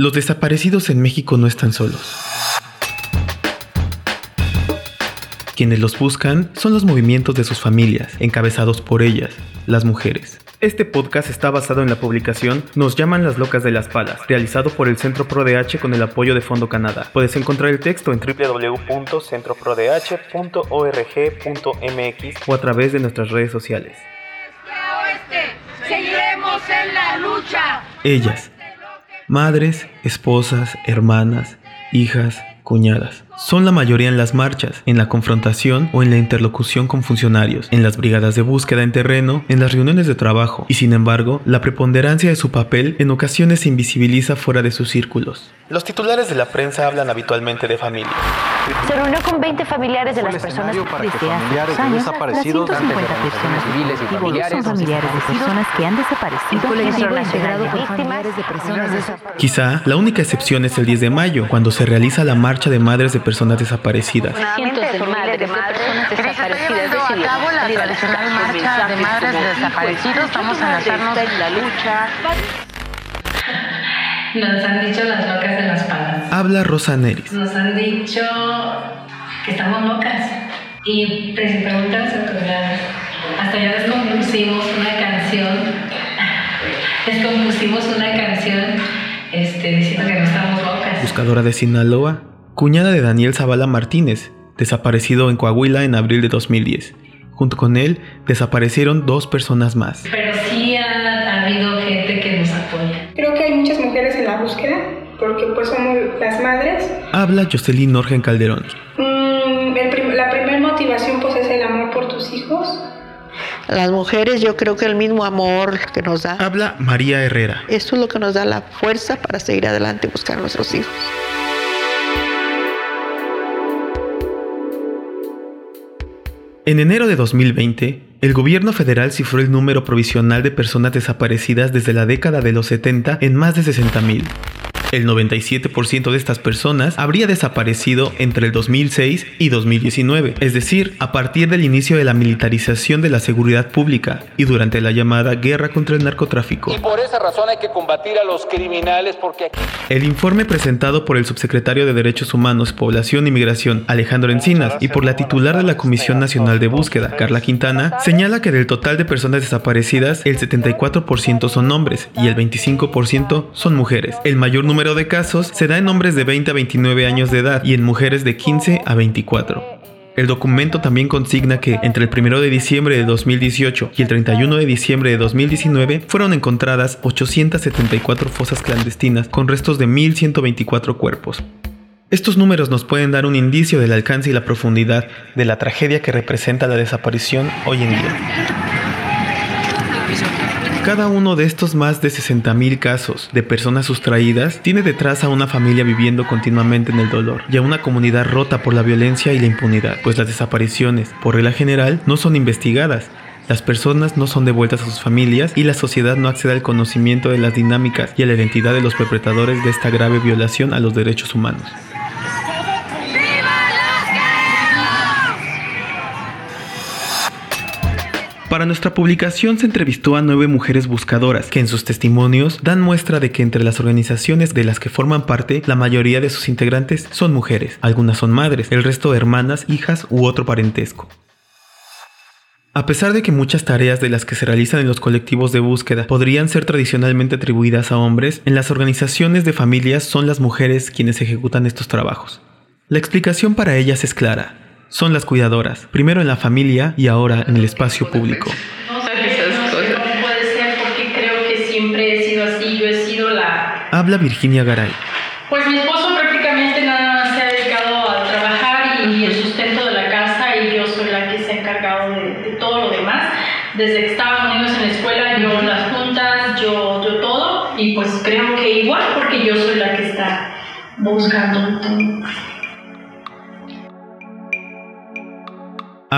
Los desaparecidos en México no están solos. Quienes los buscan son los movimientos de sus familias, encabezados por ellas, las mujeres. Este podcast está basado en la publicación Nos llaman las locas de las palas, realizado por el Centro ProDH con el apoyo de Fondo Canadá. Puedes encontrar el texto en www.centroprodh.org.mx o a través de nuestras redes sociales. Seguiremos en la lucha. Ellas, madres, esposas, hermanas, hijas, cuñadas. Son la mayoría en las marchas, en la confrontación o en la interlocución con funcionarios, en las brigadas de búsqueda en terreno, en las reuniones de trabajo, y sin embargo, la preponderancia de su papel en ocasiones se invisibiliza fuera de sus círculos. Los titulares de la prensa hablan habitualmente de familia. Se reunió con 20 familiares de las personas desde hace dos años. las 150 antes de personas civiles y familiares son familiares de personas que han desaparecido. El integrado de por víctimas familiares de personas desaparecidas. Quizá la única excepción es el 10 de mayo, cuando se realiza la marcha de madres de personas desaparecidas. Cientos de madres de personas desaparecidas a cabo la tradicional marcha de madres de desaparecidos. Vamos a enlazarnos en la lucha. Nos han dicho las locas de las palas. Habla Rosa Neris. Nos han dicho que estamos locas. Y principalmente las autoridades. Hasta ya descompusimos una canción. Descompusimos una canción este, diciendo que no estamos locas. buscadora de Sinaloa, cuñada de Daniel Zavala Martínez, desaparecido en Coahuila en abril de 2010. Junto con él desaparecieron dos personas más. Pero sí ha, ha habido gente que nos apoya. Creo que hay muchas mujeres en la búsqueda, porque pues somos las madres. Habla Jocelyn Norgen Calderón. Mm, el prim- la primera motivación pues es el amor por tus hijos. Las mujeres, yo creo que el mismo amor que nos da, Habla María Herrera. esto es lo que nos da la fuerza para seguir adelante y buscar a nuestros hijos. En enero de 2020, el gobierno federal cifró el número provisional de personas desaparecidas desde la década de los 70 en más de 60.000. El 97% de estas personas habría desaparecido entre el 2006 y 2019, es decir, a partir del inicio de la militarización de la seguridad pública y durante la llamada guerra contra el narcotráfico. Y por esa razón hay que combatir a los criminales porque El informe presentado por el subsecretario de Derechos Humanos, Población y Migración, Alejandro Encinas, y por la titular de la Comisión Nacional de Búsqueda, Carla Quintana, señala que del total de personas desaparecidas, el 74% son hombres y el 25% son mujeres. El mayor número de casos se da en hombres de 20 a 29 años de edad y en mujeres de 15 a 24. El documento también consigna que entre el 1 de diciembre de 2018 y el 31 de diciembre de 2019 fueron encontradas 874 fosas clandestinas con restos de 1.124 cuerpos. Estos números nos pueden dar un indicio del alcance y la profundidad de la tragedia que representa la desaparición hoy en día. Cada uno de estos más de 60.000 casos de personas sustraídas tiene detrás a una familia viviendo continuamente en el dolor y a una comunidad rota por la violencia y la impunidad, pues las desapariciones, por regla general, no son investigadas. Las personas no son devueltas a sus familias y la sociedad no accede al conocimiento de las dinámicas y a la identidad de los perpetradores de esta grave violación a los derechos humanos. Para nuestra publicación se entrevistó a nueve mujeres buscadoras que en sus testimonios dan muestra de que entre las organizaciones de las que forman parte, la mayoría de sus integrantes son mujeres, algunas son madres, el resto hermanas, hijas u otro parentesco. A pesar de que muchas tareas de las que se realizan en los colectivos de búsqueda podrían ser tradicionalmente atribuidas a hombres, en las organizaciones de familias son las mujeres quienes ejecutan estos trabajos. La explicación para ellas es clara. Son las cuidadoras, primero en la familia y ahora en el espacio público. No sé esas cosas. No puede ser porque creo que siempre he sido así. Yo he sido la. Habla Virginia Garay. Pues mi esposo prácticamente nada más se ha dedicado a trabajar y el sustento de la casa y yo soy la que se ha encargado de, de todo lo demás. Desde que estábamos niños en la escuela, yo las juntas, yo, yo todo. Y pues creo que igual porque yo soy la que está buscando todo.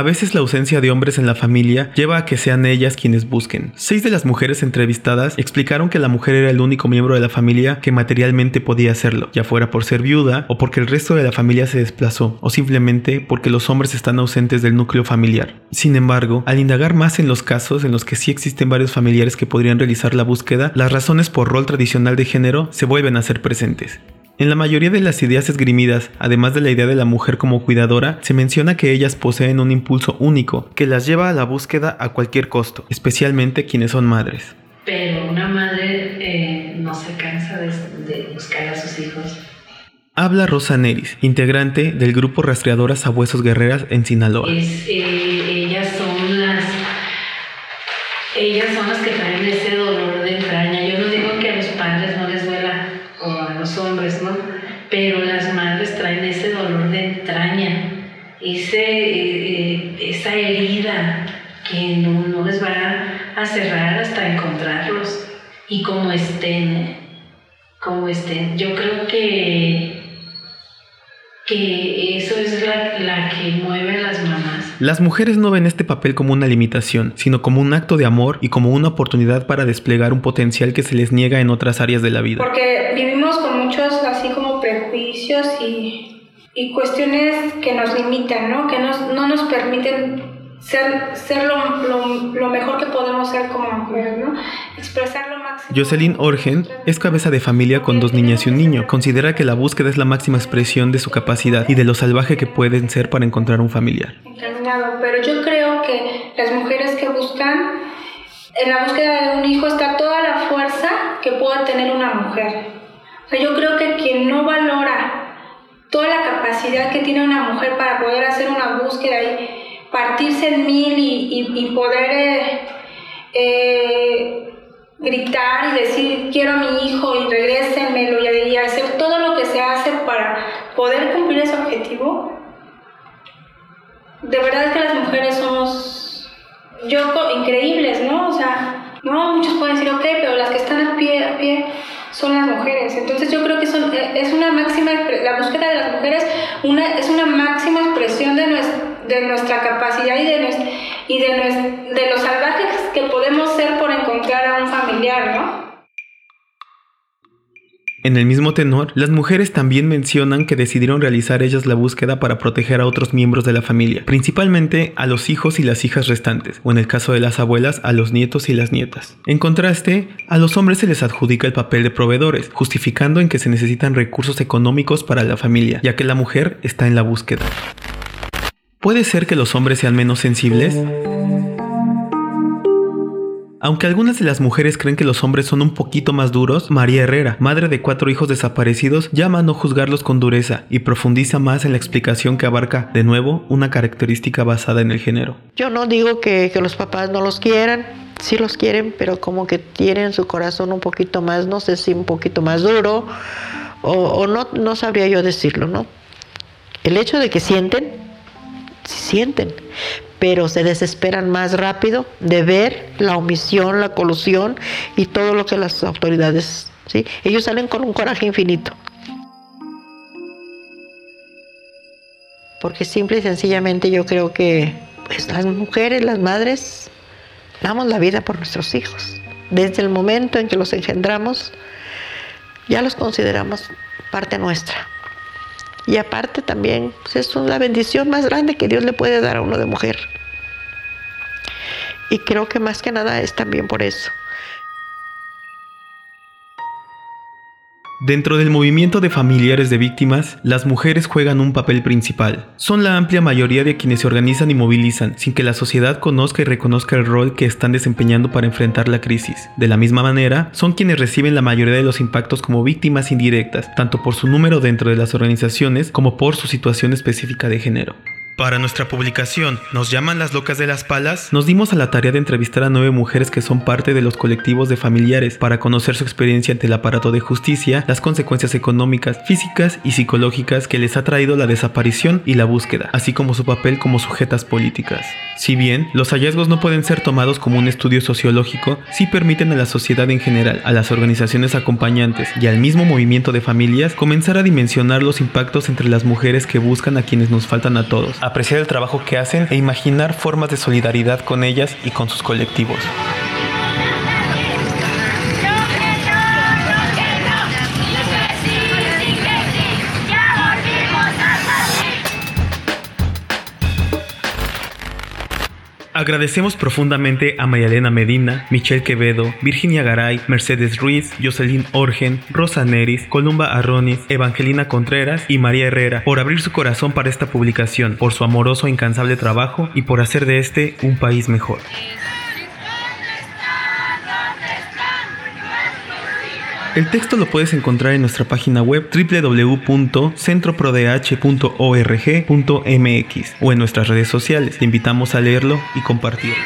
A veces la ausencia de hombres en la familia lleva a que sean ellas quienes busquen. Seis de las mujeres entrevistadas explicaron que la mujer era el único miembro de la familia que materialmente podía hacerlo, ya fuera por ser viuda o porque el resto de la familia se desplazó, o simplemente porque los hombres están ausentes del núcleo familiar. Sin embargo, al indagar más en los casos en los que sí existen varios familiares que podrían realizar la búsqueda, las razones por rol tradicional de género se vuelven a ser presentes. En la mayoría de las ideas esgrimidas, además de la idea de la mujer como cuidadora, se menciona que ellas poseen un impulso único que las lleva a la búsqueda a cualquier costo, especialmente quienes son madres. Pero una madre eh, no se cansa de, de, buscar a sus hijos. Habla Rosa Neris, integrante del grupo Rastreadoras a Huesos Guerreras en Sinaloa. Es, eh, ellas son las ellas son las que traen ese dolor de entraña. Yo no digo que a los padres no les duela o a los hombres, ¿no? Pero las madres traen ese dolor de entraña, ese, eh, esa herida que no, no, les va a cerrar hasta encontrarlos. Y como estén, como estén, yo creo que que eso es la, la, que mueve a las mamás. Las mujeres no ven este papel como una limitación, sino como un acto de amor y como una oportunidad para desplegar un potencial que se les niega en otras áreas de la vida. Porque vivimos con muchos así como prejuicios y, y cuestiones que nos limitan, ¿no? Que nos, no nos permiten ser, ser lo, lo, lo, mejor que podemos ser como mujeres, ¿no? Expresar lo máximo. Jocelyn Orgen es cabeza de familia con dos niñas y un niño. Considera que la búsqueda es la máxima expresión de su capacidad y de lo salvaje que pueden ser para encontrar un familiar. Encaminado, pero yo creo que las mujeres que buscan, en la búsqueda de un hijo está toda la fuerza que pueda tener una mujer. O sea, yo creo que quien no valora toda la capacidad que tiene una mujer para poder hacer una búsqueda y partirse en mil y, y, poder eh, eh, gritar y decir quiero a mi hijo y regrésenmelo y, y hacer todo lo que se hace para poder cumplir ese objetivo. De verdad que las mujeres somos, increíbles, ¿no? O sea, no, muchos pueden decir, ok, pero las que están a pie, a pie son las Entonces yo creo que son, es una máxima, la búsqueda de las mujeres una, es una máxima expresión de de nuestra capacidad y, de, y de, de los salvajes que podemos ser por encontrar a un familiar, ¿no? En el mismo tenor, las mujeres también mencionan que decidieron realizar ellas la búsqueda para proteger a otros miembros de la familia, principalmente a los hijos y las hijas restantes, o en el caso de las abuelas, a los nietos y las nietas. En contraste, a los hombres se les adjudica el papel de proveedores, justificando en que se necesitan recursos económicos para la familia, ya que la mujer está en la búsqueda. ¿Puede ser que los hombres sean menos sensibles? Aunque algunas de las mujeres creen que los hombres son un poquito más duros, María Herrera, madre de cuatro hijos desaparecidos, llama a no juzgarlos con dureza y profundiza más en la explicación que abarca, de nuevo, una característica basada en el género. Yo no digo que, los papás no los quieran, sí los quieren, pero como que tienen su corazón un poquito más, no sé si un poquito más duro, o, o no, no sabría yo decirlo, ¿no? El hecho de que sienten, sí sienten, pero se desesperan más rápido de ver la omisión, la colusión y todo lo que las autoridades, ¿sí? Ellos salen con un coraje infinito. Porque simple y sencillamente yo creo que pues, las mujeres, las madres, damos la vida por nuestros hijos. Desde el momento en que los engendramos, ya los consideramos parte nuestra. Y aparte también pues es la bendición más grande que Dios le puede dar a uno de mujer. Y creo que más que nada es también por eso. Dentro del movimiento de familiares de víctimas, las mujeres juegan un papel principal. Son la amplia mayoría de quienes se organizan y movilizan sin que la sociedad conozca y reconozca el rol que están desempeñando para enfrentar la crisis. De la misma manera, son quienes reciben la mayoría de los impactos como víctimas indirectas, tanto por su número dentro de las organizaciones como por su situación específica de género. Para nuestra publicación, Nos llaman las locas de las palas, nos dimos a la tarea de entrevistar a nueve mujeres que son parte de los colectivos de familiares. Para conocer su experiencia ante el aparato de justicia, las consecuencias económicas, físicas y psicológicas que les ha traído la desaparición y la búsqueda, así como su papel como sujetas políticas. Si bien los hallazgos no pueden ser tomados como un estudio sociológico, sí permiten a la sociedad en general, a las organizaciones acompañantes y al mismo movimiento de familias comenzar a dimensionar los impactos entre las mujeres que buscan a quienes nos faltan a todos, apreciar el trabajo que hacen e imaginar formas de solidaridad con ellas y con sus colectivos. Agradecemos profundamente a Mayalena Medina, Michelle Quevedo, Virginia Garay, Mercedes Ruiz, Jocelyn Orgen, Rosa Neris, Columba Arronis, Evangelina Contreras y María Herrera por abrir su corazón para esta publicación, por su amoroso e incansable trabajo y por hacer de este un país mejor. El texto lo puedes encontrar en nuestra página web www.centroprodh.org.mx o en nuestras redes sociales. Te invitamos a leerlo y compartirlo.